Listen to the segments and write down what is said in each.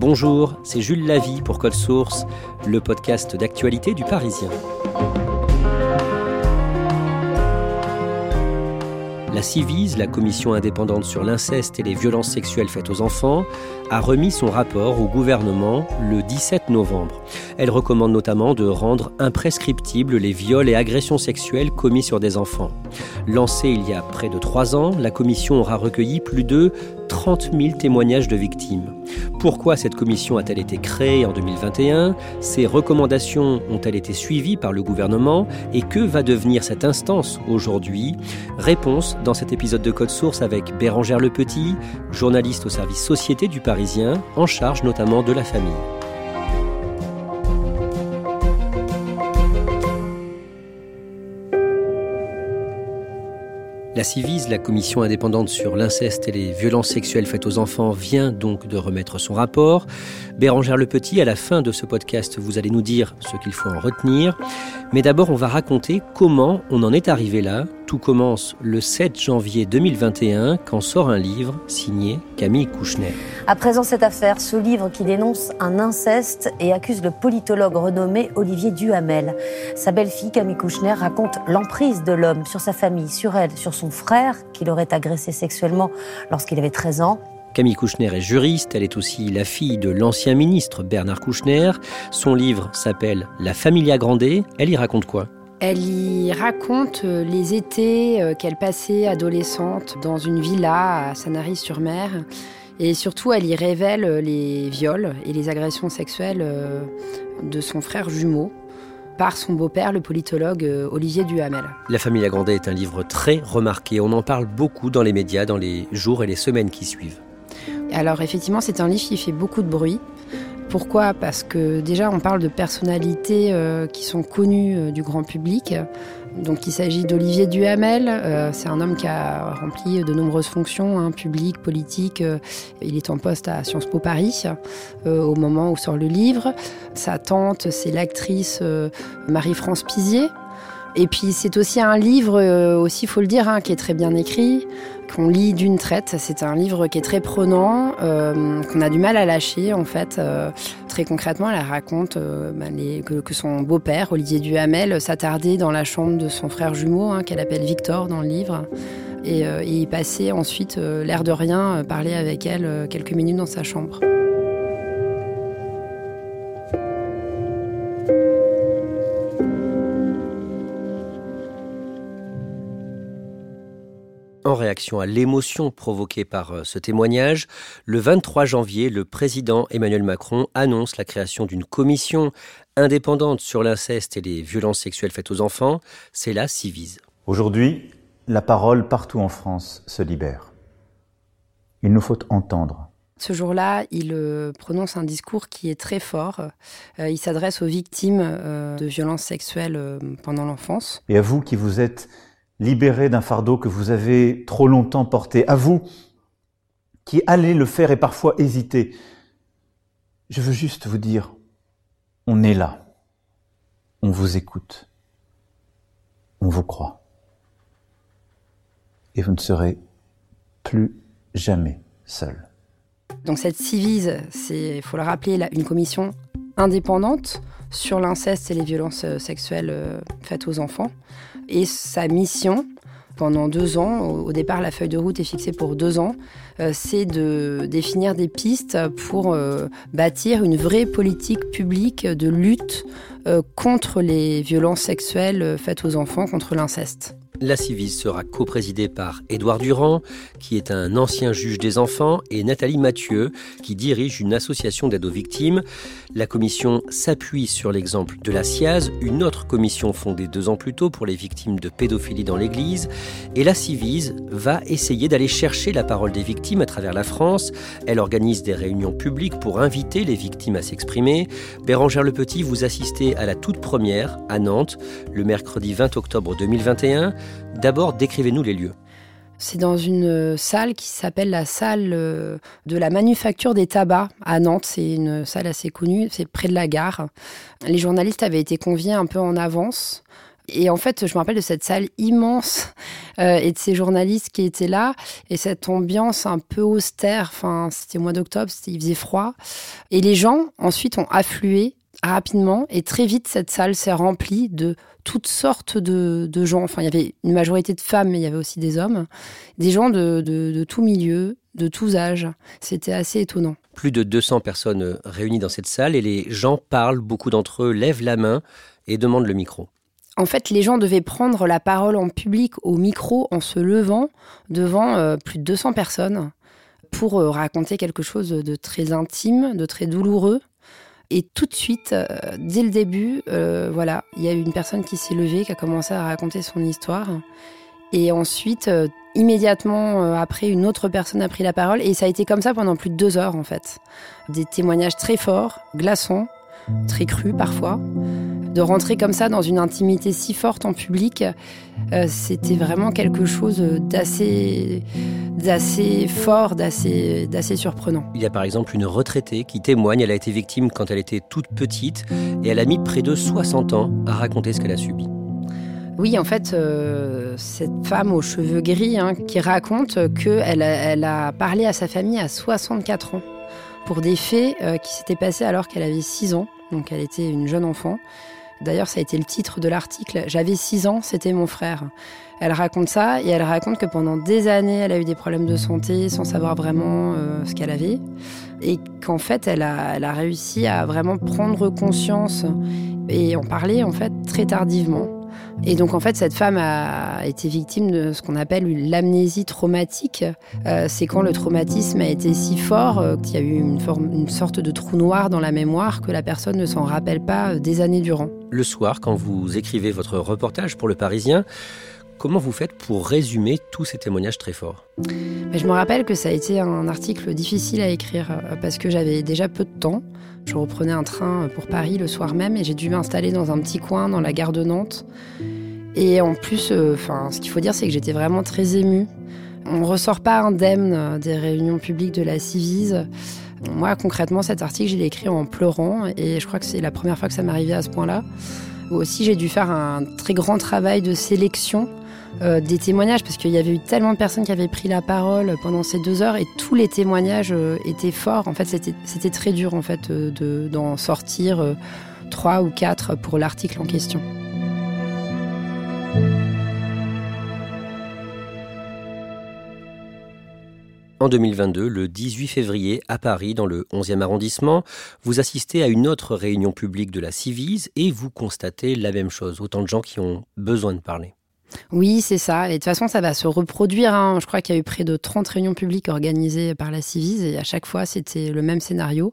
Bonjour, c'est Jules Lavie pour Code Source, le podcast d'actualité du Parisien. La CIVIS, la commission indépendante sur l'inceste et les violences sexuelles faites aux enfants, a remis son rapport au gouvernement le 17 novembre. Elle recommande notamment de rendre imprescriptibles les viols et agressions sexuelles commis sur des enfants. Lancée il y a près de trois ans, la commission aura recueilli plus de 30 000 témoignages de victimes. Pourquoi cette commission a-t-elle été créée en 2021 Ses recommandations ont-elles été suivies par le gouvernement? Et que va devenir cette instance aujourd'hui? Réponse dans cet épisode de Code Source avec Bérangère Le Petit, journaliste au service Société du Parisien, en charge notamment de la famille. La CIVIS, la commission indépendante sur l'inceste et les violences sexuelles faites aux enfants, vient donc de remettre son rapport. Bérangère Le Petit, à la fin de ce podcast, vous allez nous dire ce qu'il faut en retenir. Mais d'abord, on va raconter comment on en est arrivé là. Tout commence le 7 janvier 2021 quand sort un livre signé Camille Kouchner. À présent, cette affaire, ce livre qui dénonce un inceste et accuse le politologue renommé Olivier Duhamel. Sa belle-fille, Camille Kouchner, raconte l'emprise de l'homme sur sa famille, sur elle, sur son frère, qu'il aurait agressé sexuellement lorsqu'il avait 13 ans. Camille Kouchner est juriste, elle est aussi la fille de l'ancien ministre Bernard Kouchner. Son livre s'appelle La Familia Grande. Elle y raconte quoi? Elle y raconte euh, les étés euh, qu'elle passait adolescente dans une villa à Sanary-sur-Mer. Et surtout, elle y révèle euh, les viols et les agressions sexuelles de son frère jumeau par son beau-père, le politologue Olivier Duhamel. La famille Grandet est un livre très remarqué. On en parle beaucoup dans les médias dans les jours et les semaines qui suivent. Alors effectivement, c'est un livre qui fait beaucoup de bruit. Pourquoi? Parce que déjà, on parle de personnalités euh, qui sont connues euh, du grand public. Donc, il s'agit d'Olivier Duhamel. Euh, c'est un homme qui a rempli de nombreuses fonctions, hein, publiques, politiques. il est en poste à Sciences Po Paris au moment où sort le livre. Sa tante, c'est l'actrice Marie-France Pizier. Et puis c'est aussi un livre, aussi faut le dire, hein, qui est très bien écrit, qu'on lit d'une traite. C'est un livre qui est très prenant, euh, qu'on a du mal à lâcher en fait. Euh, très concrètement, elle raconte euh, bah, que, son beau-père, Olivier Duhamel, s'attardait dans la chambre de son frère jumeau, hein, qu'elle appelle Victor dans le livre. Et, et il passait ensuite, l'air de rien, parler avec elle quelques minutes dans sa chambre. En réaction à l'émotion provoquée par euh, ce témoignage, le 23 janvier, le président Emmanuel Macron annonce la création d'une commission indépendante sur l'inceste et les violences sexuelles faites aux enfants. C'est la CIVIS. Aujourd'hui, la parole partout en France se libère. Il nous faut entendre. Ce jour-là, il euh, prononce un discours qui est très fort. Euh, il s'adresse aux victimes de violences sexuelles pendant l'enfance. Et à vous qui vous êtes libéré d'un fardeau que vous avez trop longtemps porté, à vous qui allez le faire et parfois hésiter. Je veux juste vous dire, on est là, on vous écoute, on vous croit. Et vous ne serez plus jamais seul. Donc cette Civise, c'est, il faut le rappeler, une commission indépendante sur l'inceste et les violences euh, sexuelles euh, faites aux enfants. Et sa mission, pendant deux ans. Au départ, la feuille de route est fixée pour deux ans. Euh, c'est de définir des pistes pour bâtir une vraie politique publique de lutte contre les violences sexuelles faites aux enfants, contre l'inceste. La Civis sera coprésidée par Édouard Durand, qui est un ancien juge des enfants, et Nathalie Mathieu, qui dirige une association d'aide aux victimes. La commission s'appuie sur l'exemple de la CIAZ, une autre commission fondée deux ans plus tôt pour les victimes de pédophilie dans l'Église. Et la Civise va essayer d'aller chercher la parole des victimes à travers la France. Elle organise des réunions publiques pour inviter les victimes à s'exprimer. Bérangère Le Petit, vous assistez à la toute première à Nantes, le mercredi 20 octobre 2021. D'abord, décrivez-nous les lieux. C'est dans une euh, salle qui s'appelle la salle euh, de la manufacture des tabacs à Nantes. C'est une salle assez connue, c'est près de la gare. Les journalistes avaient été conviés un peu en avance. Et en fait, je me rappelle de cette salle immense euh, et de ces journalistes qui étaient là et cette ambiance un peu austère. Enfin, c'était au mois d'octobre, il faisait froid. Et les gens, ensuite, ont afflué rapidement et très vite, cette salle s'est remplie de toutes sortes de, gens. Enfin, il y avait une majorité de femmes, mais il y avait aussi des hommes. Des gens de, de, tout milieu, de tous âges. C'était assez étonnant. Plus de 200 personnes réunies dans cette salle et les gens parlent, beaucoup d'entre eux lèvent la main et demandent le micro. En fait, les gens devaient prendre la parole en public au micro en se levant devant euh, plus de 200 personnes pour euh, raconter quelque chose de très intime, de très douloureux. Et tout de suite, euh, dès le début, euh, voilà, il y a eu une personne qui s'est levée, qui a commencé à raconter son histoire. Et ensuite, euh, immédiatement après, une autre personne a pris la parole. Et ça a été comme ça pendant plus de deux heures, en fait. Des témoignages très forts, glaçants, très crus parfois de rentrer comme ça dans une intimité si forte en public, euh, c'était vraiment quelque chose d'assez, d'assez fort, d'assez, d'assez surprenant. Il y a par exemple une retraitée qui témoigne, elle a été victime quand elle était toute petite et elle a mis près de 60 ans à raconter ce qu'elle a subi. Oui, en fait, euh, cette femme aux cheveux gris hein, qui raconte qu'elle elle a parlé à sa famille à 64 ans pour des faits euh, qui s'étaient passés alors qu'elle avait 6 ans, donc elle était une jeune enfant. D'ailleurs, ça a été le titre de l'article. J'avais 6 ans, c'était mon frère. Elle raconte ça et elle raconte que pendant des années, elle a eu des problèmes de santé sans savoir vraiment euh, ce qu'elle avait. Et qu'en fait, elle a, elle a réussi à vraiment prendre conscience et en parler en fait très tardivement. Et donc en fait, cette femme a été victime de ce qu'on appelle l'amnésie traumatique. Euh, c'est quand le traumatisme a été si fort euh, qu'il y a eu une, sorte de trou noir dans la mémoire que la personne ne s'en rappelle pas euh, des années durant. Le soir, quand vous écrivez votre reportage pour Le Parisien, Comment vous faites pour résumer tous ces témoignages très forts Je me rappelle que ça a été un article difficile à écrire parce que j'avais déjà peu de temps. Je reprenais un train pour Paris le soir même et j'ai dû m'installer dans un petit coin dans la gare de Nantes. Et en plus, euh, enfin, ce qu'il faut dire, c'est que j'étais vraiment très émue. On ne ressort pas indemne euh, des réunions publiques de la Civise. Moi, concrètement, cet article, je l'ai écrit en pleurant et je crois que c'est la première fois que ça m'arrivait à ce point-là. Aussi, j'ai dû faire un très grand travail de sélection euh, des témoignages parce qu'il y avait eu tellement de personnes qui avaient pris la parole pendant ces deux heures et tous les témoignages euh, étaient forts. En fait, c'était très dur en fait euh, d'en sortir trois ou quatre pour l'article en question. En 2022, le 18 février, à Paris, dans le 11e arrondissement, vous assistez à une autre réunion publique de la Civise et vous constatez la même chose. Autant de gens qui ont besoin de parler. Oui, c'est ça. Et de toute façon, ça va se reproduire. Hein. Je crois qu'il y a eu près de 30 réunions publiques organisées par la Civise et à chaque fois, c'était le même scénario.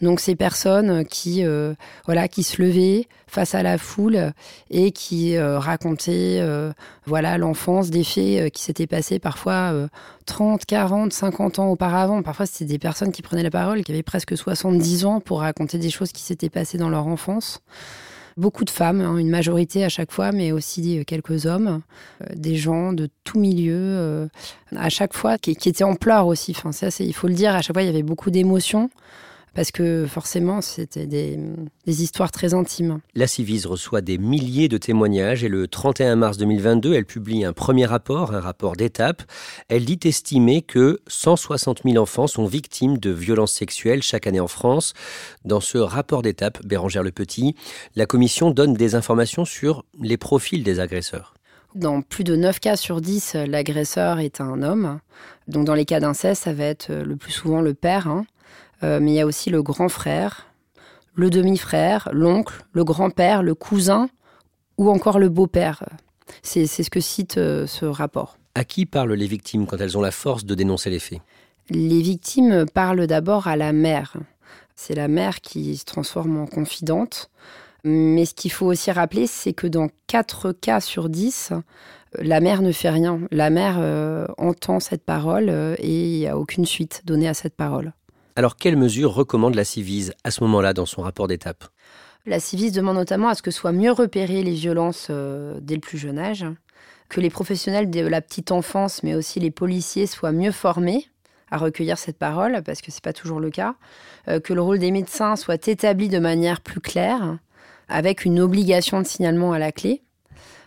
Donc ces personnes qui euh, voilà qui se levaient face à la foule et qui euh, racontaient euh, voilà l'enfance des faits qui s'étaient passés parfois 30, 40, 50 ans auparavant. Parfois c'était des personnes qui prenaient la parole qui avaient presque 70 ans pour raconter des choses qui s'étaient passées dans leur enfance. Beaucoup de femmes, hein, une majorité à chaque fois, mais aussi euh, quelques hommes, euh, des gens de tout milieu, euh, à chaque fois, qui, étaient en pleurs aussi. Enfin, ça, il faut le dire, à chaque fois, il y avait beaucoup d'émotions parce que forcément, c'était des, histoires très intimes. La Civise reçoit des milliers de témoignages et le 31 mars 2022, elle publie un premier rapport, un rapport d'étape. Elle dit estimer que 160 000 enfants sont victimes de violences sexuelles chaque année en France. Dans ce rapport d'étape, Bérangère Le Petit, la commission donne des informations sur les profils des agresseurs. Dans plus de 9 cas sur 10, l'agresseur est un homme. Donc dans les cas d'inceste, ça va être le plus souvent le père. Hein. Euh, mais il y a aussi le grand frère, le demi-frère, l'oncle, le grand-père, le cousin ou encore le beau-père. C'est ce que cite euh, ce rapport. À qui parlent les victimes quand elles ont la force de dénoncer les faits? Les victimes parlent d'abord à la mère. C'est la mère qui se transforme en confidente. Mais ce qu'il faut aussi rappeler, c'est que dans 4 cas sur 10, la mère ne fait rien. La mère euh, entend cette parole et il n'y a aucune suite donnée à cette parole. Alors, quelles mesures recommande la Civise à ce moment-là dans son rapport d'étape? La Civise demande notamment à ce que soient mieux repérées les violences euh, dès le plus jeune âge, que les professionnels de la petite enfance, mais aussi les policiers, soient mieux formés à recueillir cette parole, parce que ce n'est pas toujours le cas, que le rôle des médecins soit établi de manière plus claire, avec une obligation de signalement à la clé.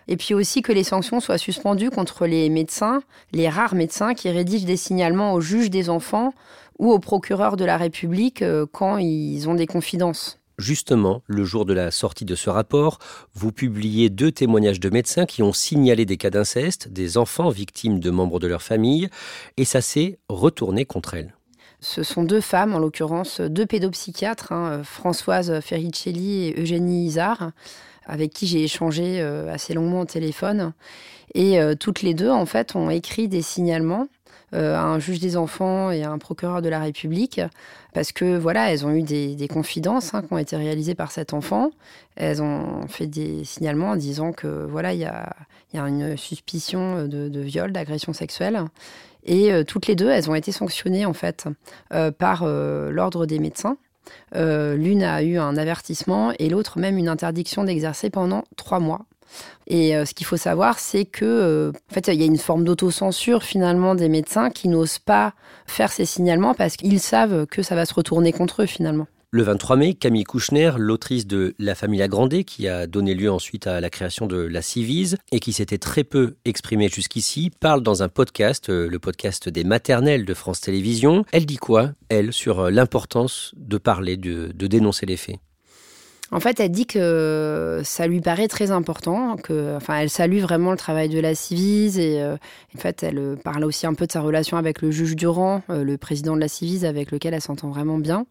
Et puis aussi que les sanctions soient suspendues contre les médecins, les rares médecins qui rédigent des signalements au juge des enfants ou au procureur de la République euh, quand ils ont des confidences. Justement, le jour de la sortie de ce rapport, vous publiez deux témoignages de médecins qui ont signalé des cas d'inceste, des enfants victimes de membres de leur famille, et ça s'est retourné contre elles. Ce sont deux femmes, en l'occurrence deux pédopsychiatres, hein, Françoise Ferricelli et Eugénie Isard, avec qui j'ai échangé euh, assez longuement au téléphone. Et euh, toutes les deux, en fait, ont écrit des signalements à un juge des enfants et à un procureur de la République, parce que voilà, elles ont eu des, confidences hein, qui ont été réalisées par cet enfant. Elles ont fait des signalements en disant que voilà, il y a, une suspicion de viol, d'agression sexuelle. Et euh, toutes les deux, elles ont été sanctionnées en fait euh, par euh, l'ordre des médecins. L'une a eu un avertissement et l'autre même une interdiction d'exercer pendant trois mois. Et ce qu'il faut savoir, c'est que en fait, il y a une forme d'autocensure finalement des médecins qui n'osent pas faire ces signalements parce qu'ils savent que ça va se retourner contre eux finalement. Le 23 mai, Camille Kouchner, l'autrice de La famille agrandée, qui a donné lieu ensuite à la création de la Civise et qui s'était très peu exprimée jusqu'ici, parle dans un podcast, euh, le podcast des maternelles de France Télévisions. Elle dit quoi, elle, sur euh, l'importance de parler, de dénoncer les faits? En fait, elle dit que ça lui paraît très important, que, enfin, elle salue vraiment le travail de la Civise et euh, en fait, elle euh, parle aussi un peu de sa relation avec le juge Durand, euh, le président de la Civise, avec lequel elle s'entend vraiment bien.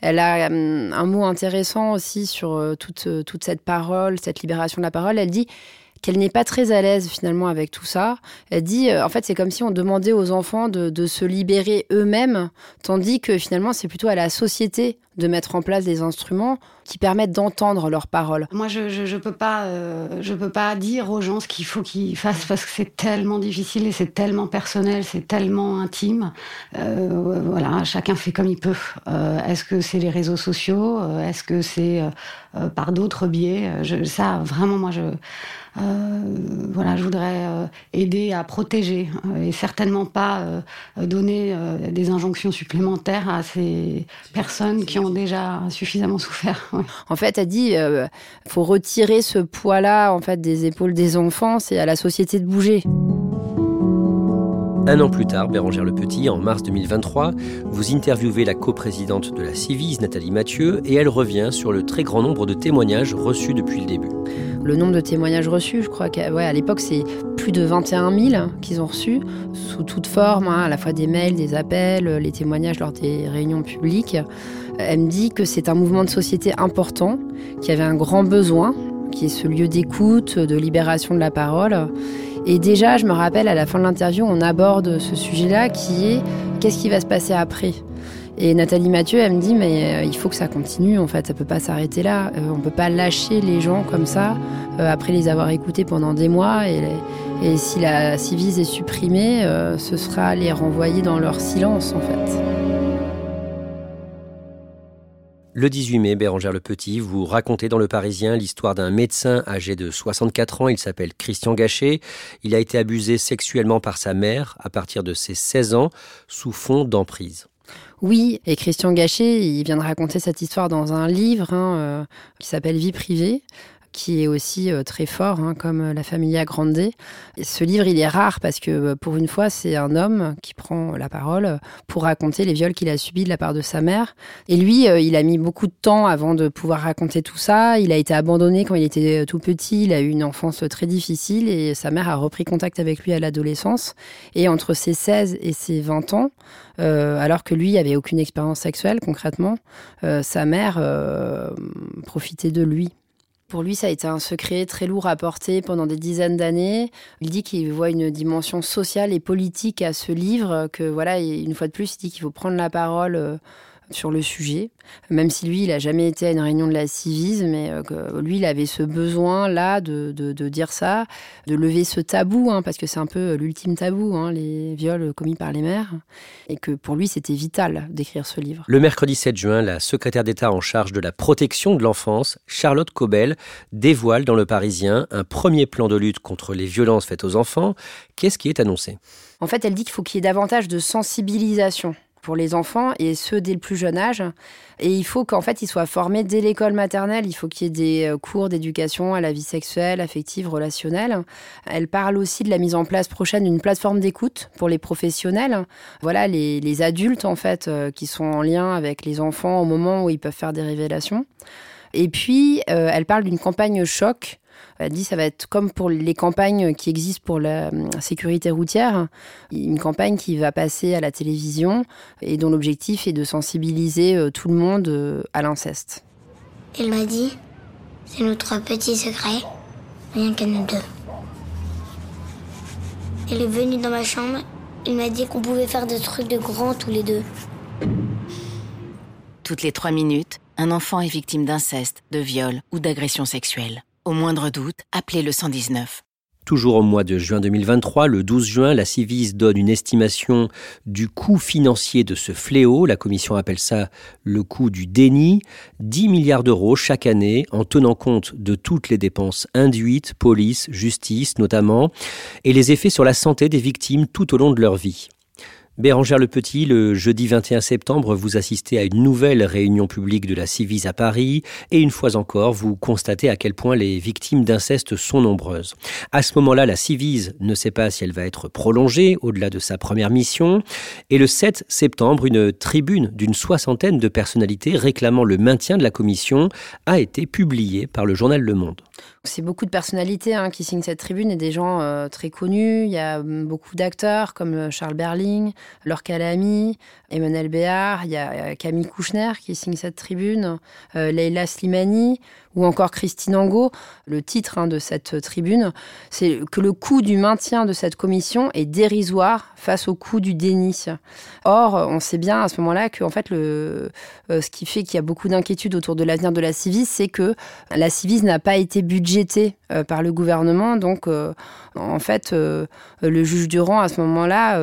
Elle a hum, un mot intéressant aussi sur toute, toute cette parole, cette libération de la parole. Elle dit qu'elle n'est pas très à l'aise finalement avec tout ça. Elle dit, en fait, c'est comme si on demandait aux enfants de, se libérer eux-mêmes, tandis que finalement, c'est plutôt à la société de mettre en place des instruments qui permettent d'entendre leurs paroles. Moi, je je, peux pas euh, peux pas dire aux gens ce qu'il faut qu'ils fassent parce que c'est tellement difficile et c'est tellement personnel, c'est tellement intime. Euh, voilà, chacun fait comme il peut. Euh, est-ce que c'est les réseaux sociaux? Est-ce que c'est par d'autres biais? Ça, vraiment, moi, je voilà, je voudrais aider à protéger et certainement pas donner des injonctions supplémentaires à ces personnes qui ont déjà suffisamment souffert. En fait, elle dit, euh, faut retirer ce poids-là en fait des épaules des enfants, c'est à la société de bouger. Un an plus tard, Bérangère Le Petit, en mars 2023, vous interviewez la coprésidente de la Civise, Nathalie Mathieu, et elle revient sur le très grand nombre de témoignages reçus depuis le début. Le nombre de témoignages reçus, je crois qu'à l'époque, c'est plus de 21 000 qu'ils ont reçus, sous toute forme, hein, à la fois des mails, des appels, les témoignages lors des réunions publiques. Elle me dit que c'est un mouvement de société important, qui avait un grand besoin, qui est ce lieu d'écoute, de libération de la parole. Et déjà, je me rappelle, à la fin de l'interview, on aborde ce sujet-là qui est qu'est-ce qui va se passer après? Et Nathalie Mathieu, elle me dit, mais euh, il faut que ça continue, en fait, ça peut pas s'arrêter là. Euh, on peut pas lâcher les gens comme ça, euh, après les avoir écoutés pendant des mois. Et, si la civise est supprimée, ce sera les renvoyer dans leur silence, en fait. Le 18 mai, Bérangère Le Petit, vous racontez dans Le Parisien l'histoire d'un médecin âgé de 64 ans. Il s'appelle Christian Gachet. Il a été abusé sexuellement par sa mère à partir de ses 16 ans, sous fond d'emprise. Oui, et Christian Gachet, il vient de raconter cette histoire dans un livre hein, euh, qui s'appelle Vie privée qui est aussi très fort, hein, comme La Familia Grande. Et ce livre, il est rare parce que pour une fois, c'est un homme qui prend la parole pour raconter les viols qu'il a subis de la part de sa mère. Et lui, il a mis beaucoup de temps avant de pouvoir raconter tout ça. Il a été abandonné quand il était tout petit. Il a eu une enfance très difficile et sa mère a repris contact avec lui à l'adolescence. Et entre ses 16 et ses 20 ans, euh, alors que lui avait aucune expérience sexuelle concrètement, euh, sa mère euh, profitait de lui. Pour lui, ça a été un secret très lourd à porter pendant des dizaines d'années. Il dit qu'il voit une dimension sociale et politique à ce livre, que voilà, une fois de plus, il dit qu'il faut prendre la parole sur le sujet, même si lui, il n'a jamais été à une réunion de la Civise, mais euh, que lui, il avait ce besoin-là de, de, dire ça, de lever ce tabou, hein, parce que c'est un peu l'ultime tabou, hein, les viols commis par les mères, et que pour lui, c'était vital d'écrire ce livre. Le mercredi 7 juin, la secrétaire d'État en charge de la protection de l'enfance, Charlotte Cobel, dévoile dans Le Parisien un premier plan de lutte contre les violences faites aux enfants. Qu'est-ce qui est annoncé? En fait, elle dit qu'il faut qu'il y ait davantage de sensibilisation pour les enfants et ceux dès le plus jeune âge. Et il faut qu'en fait, ils soient formés dès l'école maternelle. Il faut qu'il y ait des euh, cours d'éducation à la vie sexuelle, affective, relationnelle. Elle parle aussi de la mise en place prochaine d'une plateforme d'écoute pour les professionnels. Voilà, les, adultes, en fait, euh, qui sont en lien avec les enfants au moment où ils peuvent faire des révélations. Et puis, euh, elle parle d'une campagne choc elle dit ça va être comme pour les campagnes qui existent pour la euh, sécurité routière, une campagne qui va passer à la télévision et dont l'objectif est de sensibiliser euh, tout le monde euh, à l'inceste. Elle m'a dit, c'est notre petit secret, rien qu'à nous deux. Elle est venue dans ma chambre, il m'a dit qu'on pouvait faire des trucs de grands tous les deux. Toutes les trois minutes, un enfant est victime d'inceste, de viol ou d'agression sexuelle. Au moindre doute, appelez le 119. Toujours au mois de juin 2023, le 12 juin, la Civise donne une estimation du coût financier de ce fléau. La Commission appelle ça le coût du déni. 10 milliards d'euros chaque année en tenant compte de toutes les dépenses induites, police, justice notamment, et les effets sur la santé des victimes tout au long de leur vie. Bérangère Le Petit, le jeudi 21 septembre, vous assistez à une nouvelle réunion publique de la Civise à Paris et une fois encore, vous constatez à quel point les victimes d'inceste sont nombreuses. À ce moment-là, la Civise ne sait pas si elle va être prolongée au-delà de sa première mission et le 7 septembre, une tribune d'une soixantaine de personnalités réclamant le maintien de la commission a été publiée par le journal Le Monde. C'est beaucoup de personnalités hein, qui signent cette tribune et des gens euh, très connus. Il y a hum, beaucoup d'acteurs comme euh, Charles Berling, Laure Calamy, Emmanuel Béard. Il y a Camille Kouchner qui signe cette tribune, euh, Leila Slimani ou encore Christine Angot. Le titre hein, de cette tribune, c'est que le coût du maintien de cette commission est dérisoire face au coût du déni. Or, on sait bien à ce moment-là que en fait, le, ce qui fait qu'il y a beaucoup d'inquiétudes autour de l'avenir de la Civis, c'est que la Civis n'a pas été budgété euh, par le gouvernement. Donc, euh, en fait, euh, le juge Durand, à ce moment-là,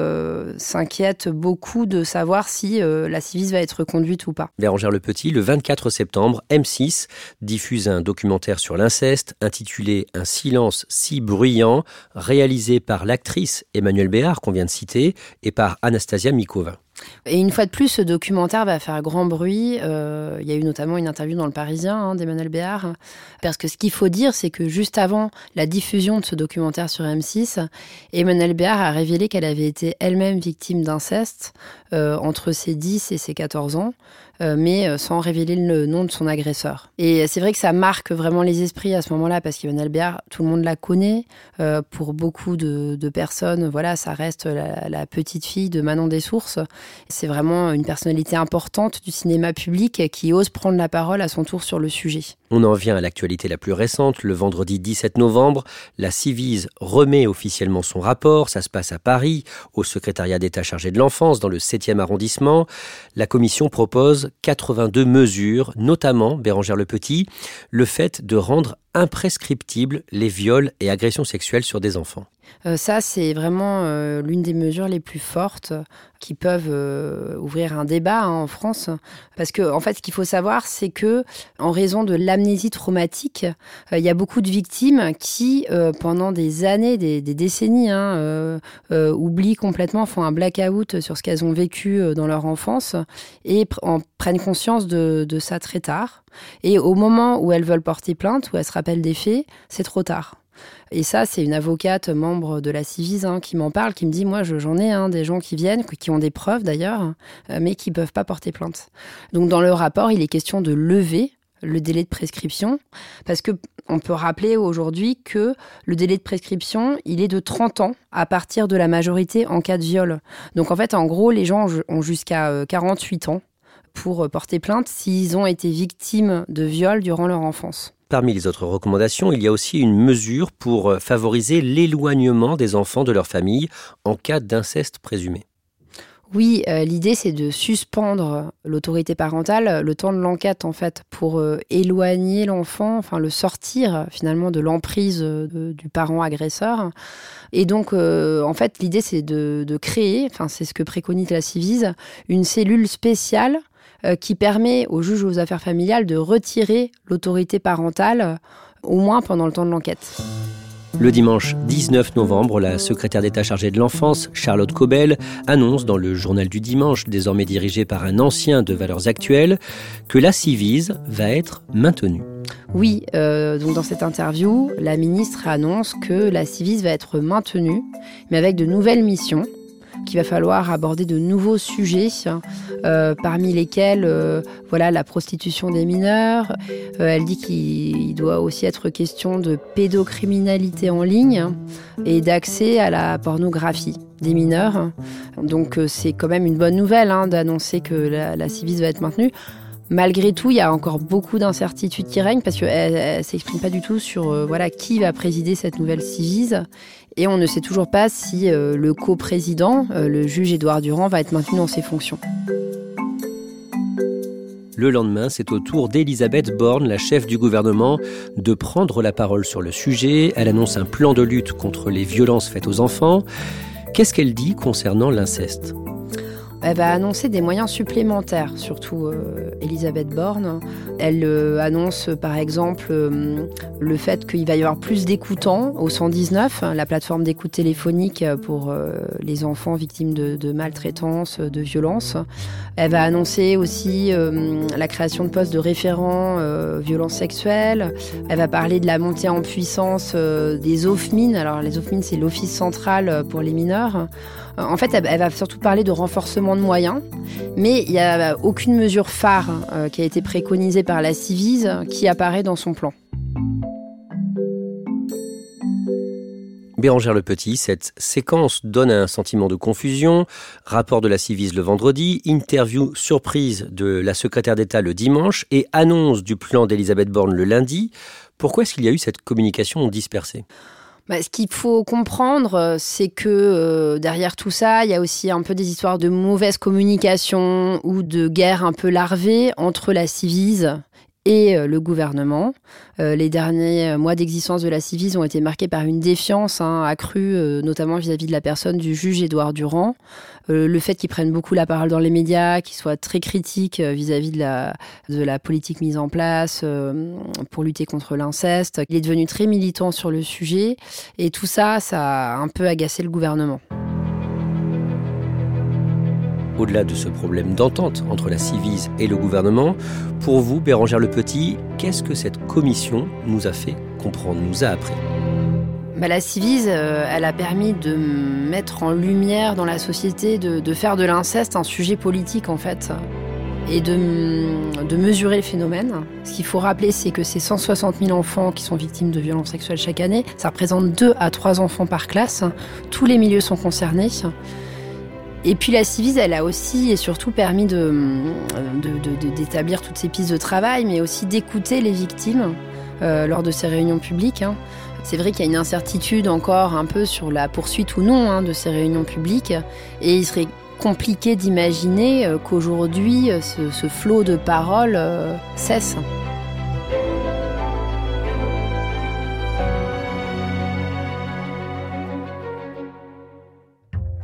s'inquiète beaucoup de savoir si la Civis va être conduite ou pas. Bérangère Le Petit, le 24 septembre, M6 diffuse un documentaire sur l'inceste intitulé Un silence si bruyant, réalisé par l'actrice Emmanuelle Béard, qu'on vient de citer, et par Anastasia Mikova. Et une fois de plus, ce documentaire va faire grand bruit. Euh, il y a eu notamment une interview dans Le Parisien hein, d'Emmanuel Béard. Parce que ce qu'il faut dire, c'est que juste avant la diffusion de ce documentaire sur M6, Emmanuel Béard a révélé qu'elle avait été elle-même victime d'inceste entre ses 10 et ses 14 ans. Euh, mais euh, sans révéler le nom de son agresseur. Et c'est vrai que ça marque vraiment les esprits à ce moment-là, parce qu'Yvonne Albert, tout le monde la connaît. Euh, pour beaucoup de, personnes, voilà, ça reste la, petite fille de Manon des Sources. C'est vraiment une personnalité importante du cinéma public qui ose prendre la parole à son tour sur le sujet. On en vient à l'actualité la plus récente. Le vendredi 17 novembre, la Civise remet officiellement son rapport. Ça se passe à Paris, au secrétariat d'État chargé de l'enfance, dans le 7e arrondissement. La commission propose 82 mesures, notamment, Bérangère Le Petit, le fait de rendre imprescriptibles les viols et agressions sexuelles sur des enfants. Euh, ça, c'est vraiment euh, l'une des mesures les plus fortes qui peuvent euh, ouvrir un débat hein, en France. Parce que, en fait, ce qu'il faut savoir, c'est que, en raison de l'amnésie traumatique, il y a beaucoup de victimes qui, pendant des années, des, décennies, hein, oublient complètement, font un blackout sur ce qu'elles ont vécu dans leur enfance et en prennent conscience de, de ça très tard. Et au moment où elles veulent porter plainte, où elles se rappellent des faits, c'est trop tard. Et ça, c'est une avocate membre de la Civise hein, qui m'en parle, qui me dit, moi, j'en ai hein, des gens qui viennent, qui ont des preuves d'ailleurs, euh, mais qui peuvent pas porter plainte. Donc dans le rapport, il est question de lever le délai de prescription, parce que on peut rappeler aujourd'hui que le délai de prescription, il est de 30 ans à partir de la majorité en cas de viol. Donc en fait, en gros, les gens ont jusqu'à 48 euh, ans pour euh, porter plainte s'ils ont été victimes de viol durant leur enfance. Parmi les autres recommandations, il y a aussi une mesure pour euh, favoriser l'éloignement des enfants de leur famille en cas d'inceste présumé. Oui, euh, l'idée c'est de suspendre l'autorité parentale le temps de l'enquête en fait pour euh, éloigner l'enfant, enfin le sortir finalement de l'emprise du parent agresseur. Et donc en fait l'idée c'est de, de, créer, enfin c'est ce que préconise la Civise, une cellule spéciale qui permet au juge aux affaires familiales de retirer l'autorité parentale, euh, au moins pendant le temps de l'enquête. Le dimanche 19 novembre, la secrétaire d'État chargée de l'enfance, Charlotte Cobel, annonce dans le journal du dimanche, désormais dirigé par un ancien de Valeurs Actuelles, que la Civise va être maintenue. Oui, euh, donc dans cette interview, la ministre annonce que la Civise va être maintenue, mais avec de nouvelles missions qu'il va falloir aborder de nouveaux sujets, euh, parmi lesquels euh, voilà la prostitution des mineurs. Euh, elle dit qu'il doit aussi être question de pédocriminalité en ligne et d'accès à la pornographie des mineurs. Donc c'est quand même une bonne nouvelle hein, d'annoncer que la, la va être maintenue. Malgré tout, il y a encore beaucoup d'incertitudes qui règnent parce qu'elle ne s'exprime pas du tout sur voilà qui va présider cette nouvelle Civise et on ne sait toujours pas si euh, le coprésident, euh, le juge Édouard Durand, va être maintenu dans ses fonctions. Le lendemain, c'est au tour d'Elisabeth Borne, la chef du gouvernement, de prendre la parole sur le sujet. Elle annonce un plan de lutte contre les violences faites aux enfants. Qu'est-ce qu'elle dit concernant l'inceste? Elle va annoncer des moyens supplémentaires, surtout euh, Elisabeth Borne. Elle euh, annonce par exemple euh, le fait qu'il va y avoir plus d'écoutants au 119, la plateforme d'écoute téléphonique pour les enfants victimes de, de maltraitance, de violence. Elle va annoncer aussi la création de postes de référents violences sexuelles. Elle va parler de la montée en puissance des OFMIN. Alors les OFMIN, c'est l'Office central pour les mineurs. En fait, elle va surtout parler de renforcement de moyens, mais il n'y a aucune mesure phare euh, qui a été préconisée par la Civise qui apparaît dans son plan. Bérangère Le Petit, cette séquence donne un sentiment de confusion. Rapport de la Civise le vendredi, interview surprise de la secrétaire d'État le dimanche et annonce du plan d'Elisabeth Borne le lundi. Pourquoi est-ce qu'il y a eu cette communication dispersée? Bah, ce qu'il faut comprendre, euh, c'est que euh, derrière tout ça, il y a aussi un peu des histoires de mauvaise communication ou de guerre un peu larvée entre la Civise et euh, le gouvernement. Les derniers mois d'existence de la Civise ont été marqués par une défiance hein, accrue, notamment vis-à-vis de la personne du juge Édouard Durand. Le fait qu'il prenne beaucoup la parole dans les médias, qu'il soit très critique vis-à-vis de la, politique mise en place pour lutter contre l'inceste. Il est devenu très militant sur le sujet et tout ça, ça a un peu agacé le gouvernement. Au-delà de ce problème d'entente entre la Civise et le gouvernement, pour vous, Bérangère Le Petit, qu'est-ce que cette commission nous a fait comprendre, nous a appris? Bah, la Civise, euh, a permis de mettre en lumière dans la société, de, faire de l'inceste un sujet politique en fait, et de, mesurer le phénomène. Ce qu'il faut rappeler, c'est que ces 160 000 enfants qui sont victimes de violences sexuelles chaque année, ça représente 2 à 3 enfants par classe. Tous les milieux sont concernés. Et puis la Civise, elle a aussi et surtout permis d'établir toutes ces pistes de travail, mais aussi d'écouter les victimes euh, lors de ces réunions publiques. Hein. C'est vrai qu'il y a une incertitude encore un peu sur la poursuite ou non hein, de ces réunions publiques, et il serait compliqué d'imaginer euh, qu'aujourd'hui euh, ce, flot de paroles cesse.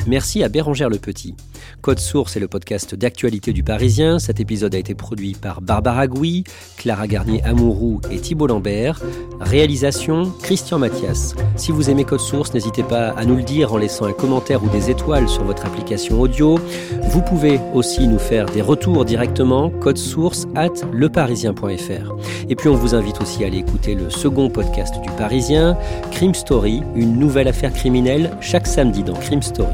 Merci à Bérangère Le Petit. Code Source est le podcast d'actualité du Parisien. Cet épisode a été produit par Barbara Gouy, Clara Garnier-Amouroux et Thibault Lambert. Réalisation Christian Mathias. Si vous aimez Code Source, n'hésitez pas à nous le dire en laissant un commentaire ou des étoiles sur votre application audio. Vous pouvez aussi nous faire des retours directement, code source at leparisien.fr. Et puis on vous invite aussi à aller écouter le second podcast du Parisien, Crime Story, une nouvelle affaire criminelle chaque samedi dans Crime Story.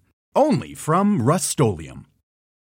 Only from Rust